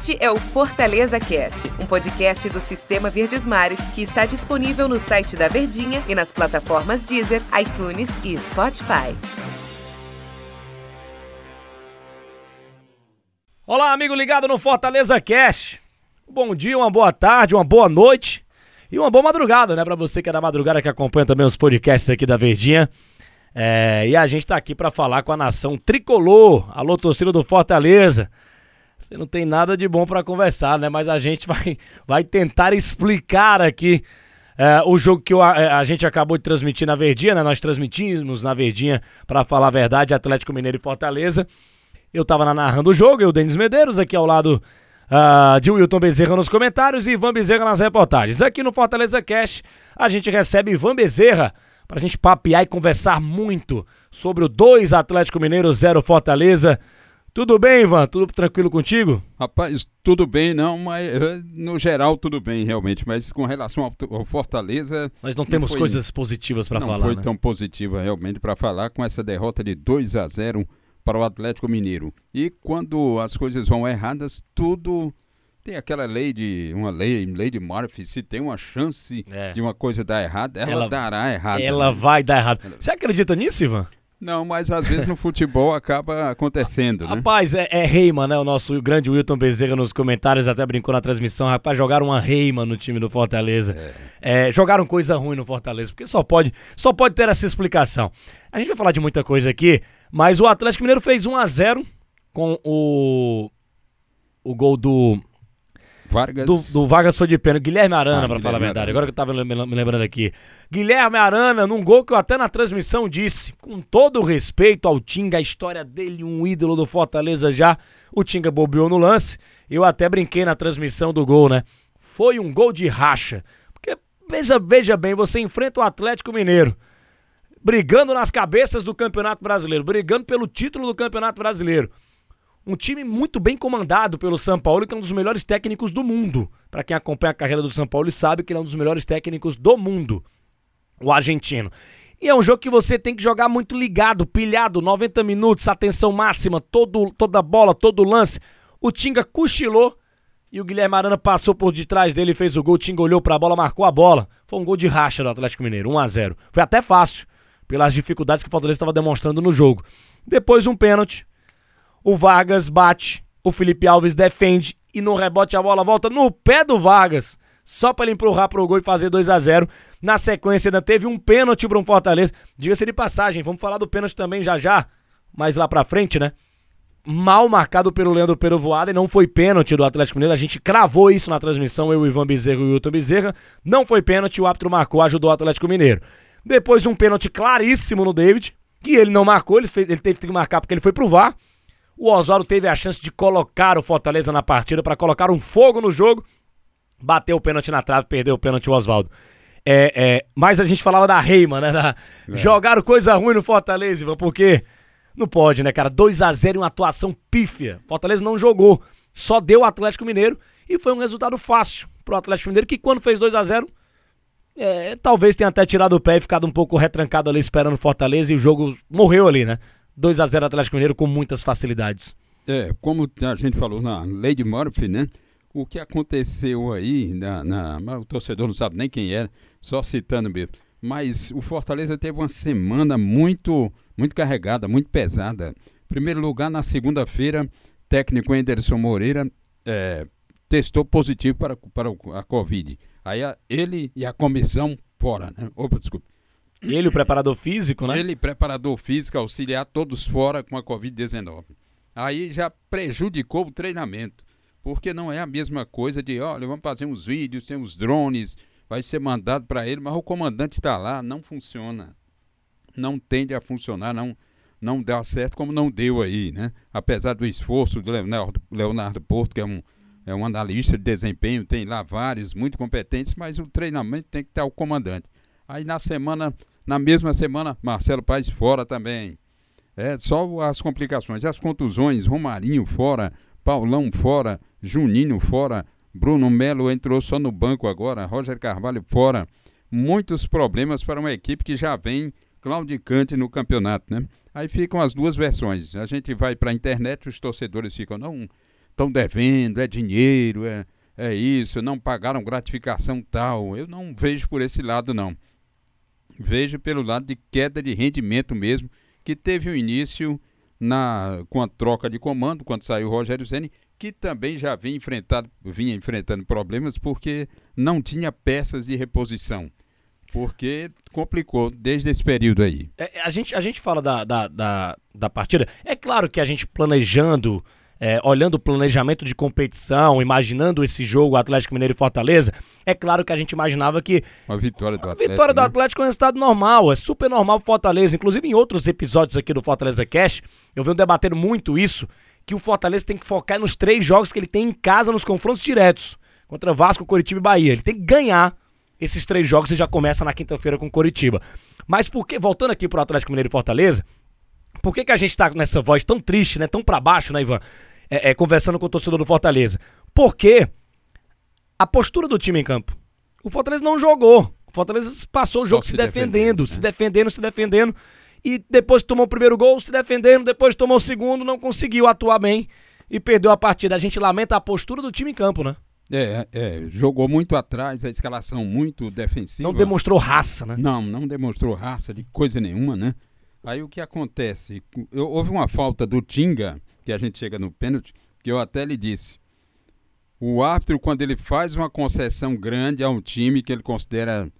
Este é o Fortaleza Cast, um podcast do Sistema Verdes Mares que está disponível no site da Verdinha e nas plataformas Deezer, iTunes e Spotify. Olá, amigo ligado no Fortaleza Cast. Bom dia, uma boa tarde, uma boa noite e uma boa madrugada, né? Para você que é da madrugada que acompanha também os podcasts aqui da Verdinha. É, e a gente tá aqui para falar com a nação tricolor, alô torcida do Fortaleza. Você não tem nada de bom para conversar, né? Mas a gente vai, vai tentar explicar aqui é, o jogo que a, a, gente acabou de transmitir na Verdinha, né? Nós transmitimos na Verdinha, para falar a verdade, Atlético Mineiro e Fortaleza. Eu tava narrando o jogo, eu, Denis Medeiros, aqui ao lado uh, de Wilton Bezerra nos comentários e Ivan Bezerra nas reportagens. Aqui no Fortaleza Cash, a gente recebe Ivan Bezerra para a gente papear e conversar muito sobre o 2 Atlético Mineiro 0 Fortaleza. Tudo bem, Ivan? Tudo tranquilo contigo? Rapaz, tudo bem, não, mas eh, no geral tudo bem, realmente. Mas com relação ao, ao Fortaleza. Nós não temos não foi, coisas positivas para falar. Não foi né? tão positiva realmente para falar com essa derrota de 2 a 0 para o Atlético Mineiro. E quando as coisas vão erradas, tudo tem aquela lei de uma lei, lei de Murphy, se tem uma chance é. de uma coisa dar errado, ela, ela dará errado. Ela né? vai dar errado. Você acredita nisso, Ivan? Não, mas às vezes no futebol acaba acontecendo, né? Rapaz, é, é Reiman, né? O nosso grande Wilton Bezerra nos comentários até brincou na transmissão. Rapaz, jogaram uma Reiman no time do Fortaleza. É. É, jogaram coisa ruim no Fortaleza, porque só pode, só pode ter essa explicação. A gente vai falar de muita coisa aqui, mas o Atlético Mineiro fez 1 a 0 com o o gol do Vargas. Do, do Vargas foi de pênalti. Guilherme Arana, ah, pra falar a verdade. Arana. Agora que eu tava me lembrando aqui. Guilherme Arana, num gol que eu até na transmissão disse, com todo o respeito ao Tinga, a história dele, um ídolo do Fortaleza já. O Tinga bobeou no lance. Eu até brinquei na transmissão do gol, né? Foi um gol de racha. Porque, veja, veja bem, você enfrenta o Atlético Mineiro brigando nas cabeças do Campeonato Brasileiro, brigando pelo título do Campeonato Brasileiro. Um time muito bem comandado pelo São Paulo, que é um dos melhores técnicos do mundo. Para quem acompanha a carreira do São Paulo sabe que ele é um dos melhores técnicos do mundo, o argentino. E é um jogo que você tem que jogar muito ligado, pilhado, 90 minutos, atenção máxima, todo, toda bola, todo lance. O Tinga cochilou e o Guilherme Arana passou por detrás dele fez o gol. O Tinga olhou para a bola, marcou a bola. Foi um gol de racha do Atlético Mineiro, 1 a 0 Foi até fácil, pelas dificuldades que o Fortaleza estava demonstrando no jogo. Depois um pênalti o Vargas bate, o Felipe Alves defende e no rebote a bola volta no pé do Vargas. Só para ele empurrar pro gol e fazer 2 a 0 Na sequência ainda teve um pênalti para um Fortaleza. Diga-se de passagem, vamos falar do pênalti também já já, mais lá pra frente, né? Mal marcado pelo Leandro Perovoada e não foi pênalti do Atlético Mineiro. A gente cravou isso na transmissão, eu, Ivan Bezerra e o Wilton Bezerra. Não foi pênalti, o árbitro marcou, ajudou o Atlético Mineiro. Depois um pênalti claríssimo no David, que ele não marcou, ele, fez, ele teve que marcar porque ele foi pro VAR. O Oswaldo teve a chance de colocar o Fortaleza na partida para colocar um fogo no jogo. Bateu o pênalti na trave, perdeu o pênalti o Oswaldo. É, é, mas a gente falava da Reima, né? Da, é. Jogaram coisa ruim no Fortaleza, Ivan, porque não pode, né, cara? 2 a 0 em uma atuação pífia. Fortaleza não jogou, só deu o Atlético Mineiro e foi um resultado fácil pro Atlético Mineiro, que quando fez 2 a 0 é, talvez tenha até tirado o pé e ficado um pouco retrancado ali esperando o Fortaleza e o jogo morreu ali, né? 2 a 0 Atlético Mineiro com muitas facilidades. É, como a gente falou na de Murphy, né? O que aconteceu aí, na, na, o torcedor não sabe nem quem era, só citando mesmo. Mas o Fortaleza teve uma semana muito, muito carregada, muito pesada. Primeiro lugar, na segunda-feira, técnico Anderson Moreira é, testou positivo para, para a Covid. Aí a, ele e a comissão fora, né? Opa, desculpa. Ele, o preparador físico, né? Ele, preparador físico, auxiliar todos fora com a Covid-19. Aí já prejudicou o treinamento, porque não é a mesma coisa de, olha, vamos fazer uns vídeos, tem uns drones, vai ser mandado para ele, mas o comandante está lá, não funciona. Não tende a funcionar, não não dá certo como não deu aí, né? Apesar do esforço do Leonardo, Leonardo Porto, que é um, é um analista de desempenho, tem lá vários muito competentes, mas o treinamento tem que estar o comandante. Aí na semana na mesma semana, Marcelo Paes fora também. É só as complicações. As contusões, Romarinho fora, Paulão fora, Juninho fora, Bruno Melo entrou só no banco agora, Roger Carvalho fora. Muitos problemas para uma equipe que já vem claudicante no campeonato, né? Aí ficam as duas versões. A gente vai para a internet, os torcedores ficam, não, estão devendo, é dinheiro, é, é isso, não pagaram gratificação tal. Eu não vejo por esse lado, não. Vejo pelo lado de queda de rendimento mesmo, que teve um início na, com a troca de comando, quando saiu o Rogério Ceni que também já vinha, enfrentado, vinha enfrentando problemas porque não tinha peças de reposição. Porque complicou desde esse período aí. É, a, gente, a gente fala da, da, da, da partida. É claro que a gente planejando, é, olhando o planejamento de competição, imaginando esse jogo Atlético Mineiro e Fortaleza, é claro que a gente imaginava que. Uma vitória do Atlético. A vitória do né? Atlético é um resultado normal, é super normal pro Fortaleza. Inclusive em outros episódios aqui do Fortaleza Cash, eu venho debatendo muito isso que o Fortaleza tem que focar nos três jogos que ele tem em casa nos confrontos diretos contra Vasco, Coritiba e Bahia. Ele tem que ganhar esses três jogos e já começa na quinta-feira com Coritiba. Mas por que, voltando aqui pro Atlético Mineiro e Fortaleza, por que, que a gente tá nessa voz tão triste, né? Tão para baixo, né, Ivan? É, é, conversando com o torcedor do Fortaleza. Porque a postura do time em campo. O Fortaleza não jogou. O Fortaleza passou o jogo se, se defendendo, defendendo né? se defendendo, se defendendo e depois tomou o primeiro gol, se defendendo, depois tomou o segundo, não conseguiu atuar bem e perdeu a partida. A gente lamenta a postura do time em campo, né? É, é, jogou muito atrás, a escalação muito defensiva. Não demonstrou raça, né? Não, não demonstrou raça de coisa nenhuma, né? Aí o que acontece? Eu, houve uma falta do Tinga, que a gente chega no pênalti, que eu até lhe disse. O árbitro, quando ele faz uma concessão grande a um time que ele considera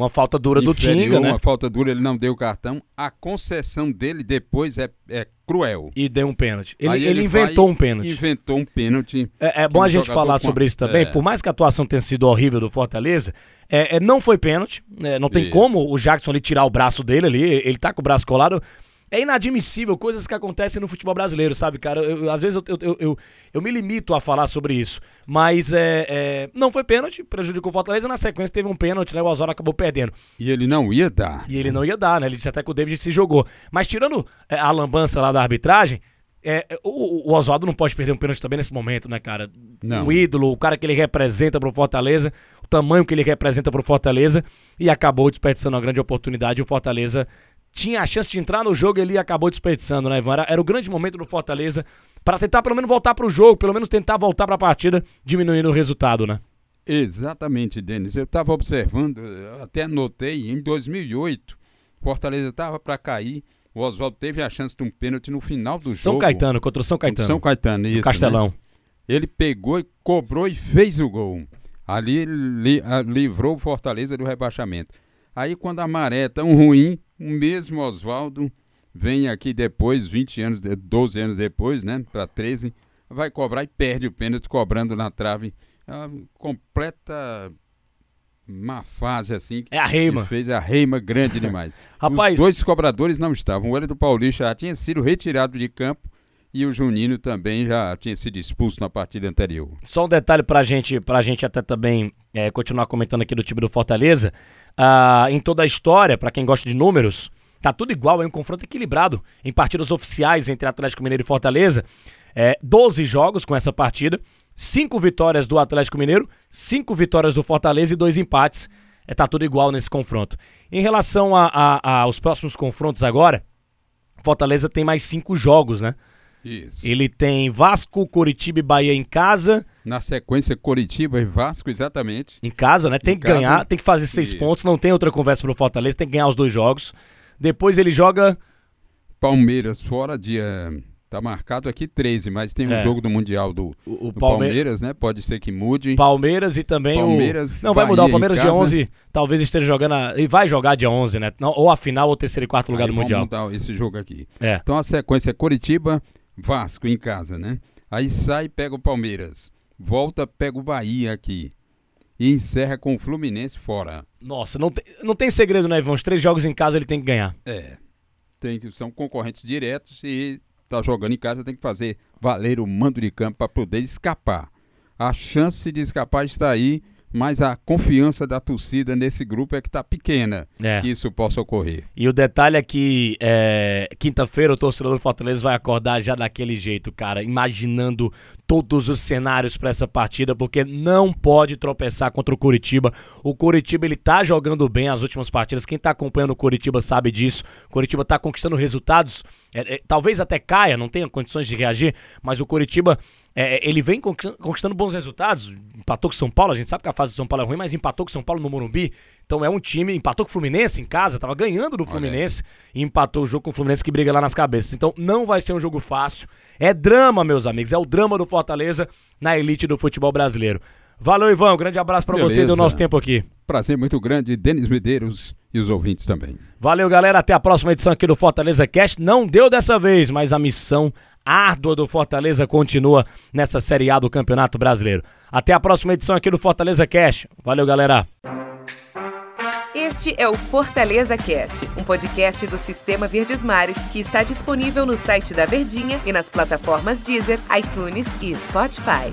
uma falta dura do Tinga, né? Uma falta dura, ele não deu o cartão. A concessão dele depois é, é cruel. E deu um pênalti. Ele, ele, ele inventou um pênalti. Inventou um pênalti. É, é bom a gente falar sobre isso também. É. Por mais que a atuação tenha sido horrível do Fortaleza, é, é não foi pênalti. Né? não tem isso. como o Jackson ali tirar o braço dele ali. Ele tá com o braço colado. É inadmissível coisas que acontecem no futebol brasileiro, sabe, cara? Eu, eu, às vezes eu, eu, eu, eu, me limito a falar sobre isso. Mas é, é, não foi pênalti, prejudicou o Fortaleza. Na sequência teve um pênalti, né? O Osório acabou perdendo. E ele não ia dar. E ele não ia dar, né? Ele disse até que o David se jogou. Mas tirando é, a lambança lá da arbitragem, é, o, o Oswaldo não pode perder um pênalti também nesse momento, né, cara? Não. O ídolo, o cara que ele representa pro Fortaleza, o tamanho que ele representa pro Fortaleza, e acabou desperdiçando uma grande oportunidade. O Fortaleza tinha a chance de entrar no jogo e ele acabou desperdiçando, né, Ivan? Era, era o grande momento do Fortaleza para tentar pelo menos voltar para o jogo, pelo menos tentar voltar para a partida, diminuindo o resultado, né? Exatamente, Denis. Eu estava observando, eu até anotei, em 2008, Fortaleza estava para cair. O Oswaldo teve a chance de um pênalti no final do São jogo. São Caetano, contra o São Caetano. São Caetano, isso. Castelão. Né? Ele pegou e cobrou e fez o gol. Ali li, livrou o Fortaleza do rebaixamento. Aí quando a maré é tão ruim, o mesmo Oswaldo vem aqui depois, 20 anos, 12 anos depois, né, para 13, vai cobrar e perde o pênalti cobrando na trave. É uma completa má fase assim. É a reima. Fez a reima grande demais. Rapaz, Os dois cobradores não estavam. O Hélio do Paulista já tinha sido retirado de campo e o Juninho também já tinha sido expulso na partida anterior. Só um detalhe pra gente, pra gente até também é, continuar comentando aqui do time do Fortaleza. Ah, em toda a história, para quem gosta de números, tá tudo igual, é um confronto equilibrado em partidas oficiais entre Atlético Mineiro e Fortaleza. É, 12 jogos com essa partida, 5 vitórias do Atlético Mineiro, 5 vitórias do Fortaleza e 2 empates. É, tá tudo igual nesse confronto. Em relação a, a, a, aos próximos confrontos agora, Fortaleza tem mais 5 jogos, né? Isso. Ele tem Vasco, Curitiba e Bahia em casa. Na sequência, Curitiba e Vasco, exatamente. Em casa, né? Tem em que casa. ganhar, tem que fazer seis Isso. pontos, não tem outra conversa pro Fortaleza, tem que ganhar os dois jogos. Depois ele joga. Palmeiras fora, dia. Tá marcado aqui 13, mas tem o é. um jogo do Mundial do, o, o do Palme... Palmeiras, né? Pode ser que mude. Palmeiras e também Palmeiras, o... Não, vai mudar. O Palmeiras dia 11 talvez esteja jogando... A... E vai jogar dia 11, né? Ou a final ou terceiro e quarto lugar Aí do Mundial. Vamos mudar esse jogo aqui. É. Então a sequência é Curitiba, Vasco em casa, né? Aí sai, pega o Palmeiras. Volta, pega o Bahia aqui. E encerra com o Fluminense fora. Nossa, não tem, não tem segredo, né, Ivan? Os três jogos em casa ele tem que ganhar. É. Tem que, são concorrentes diretos e tá jogando em casa tem que fazer valer o mando de campo para poder escapar. A chance de escapar está aí mas a confiança da torcida nesse grupo é que está pequena é. que isso possa ocorrer. E o detalhe é que é, quinta-feira o torcedor do Fortaleza vai acordar já daquele jeito, cara, imaginando todos os cenários para essa partida, porque não pode tropeçar contra o Curitiba. O Curitiba ele tá jogando bem as últimas partidas. Quem tá acompanhando o Curitiba sabe disso. O Curitiba tá conquistando resultados. É, é, talvez até caia, não tenha condições de reagir, mas o Curitiba É, ele vem conquistando bons resultados. Empatou com São Paulo, a gente sabe que a fase de São Paulo é ruim, mas empatou com São Paulo no Morumbi. Então é um time, empatou com o Fluminense em casa, tava ganhando do Fluminense e empatou o jogo com o Fluminense que briga lá nas cabeças. Então não vai ser um jogo fácil. É drama, meus amigos, é o drama do Fortaleza na elite do futebol brasileiro. Valeu, Ivan. Um grande abraço para você e do nosso tempo aqui. Prazer muito grande, Denis Medeiros e os ouvintes também. Valeu, galera. Até a próxima edição aqui do Fortaleza Cast. Não deu dessa vez, mas a missão árdua do Fortaleza continua nessa Série A do Campeonato Brasileiro. Até a próxima edição aqui do Fortaleza Cast. Valeu, galera. Este é o Fortaleza Cast, um podcast do Sistema Verdes Mares que está disponível no site da Verdinha e nas plataformas Deezer, iTunes e Spotify.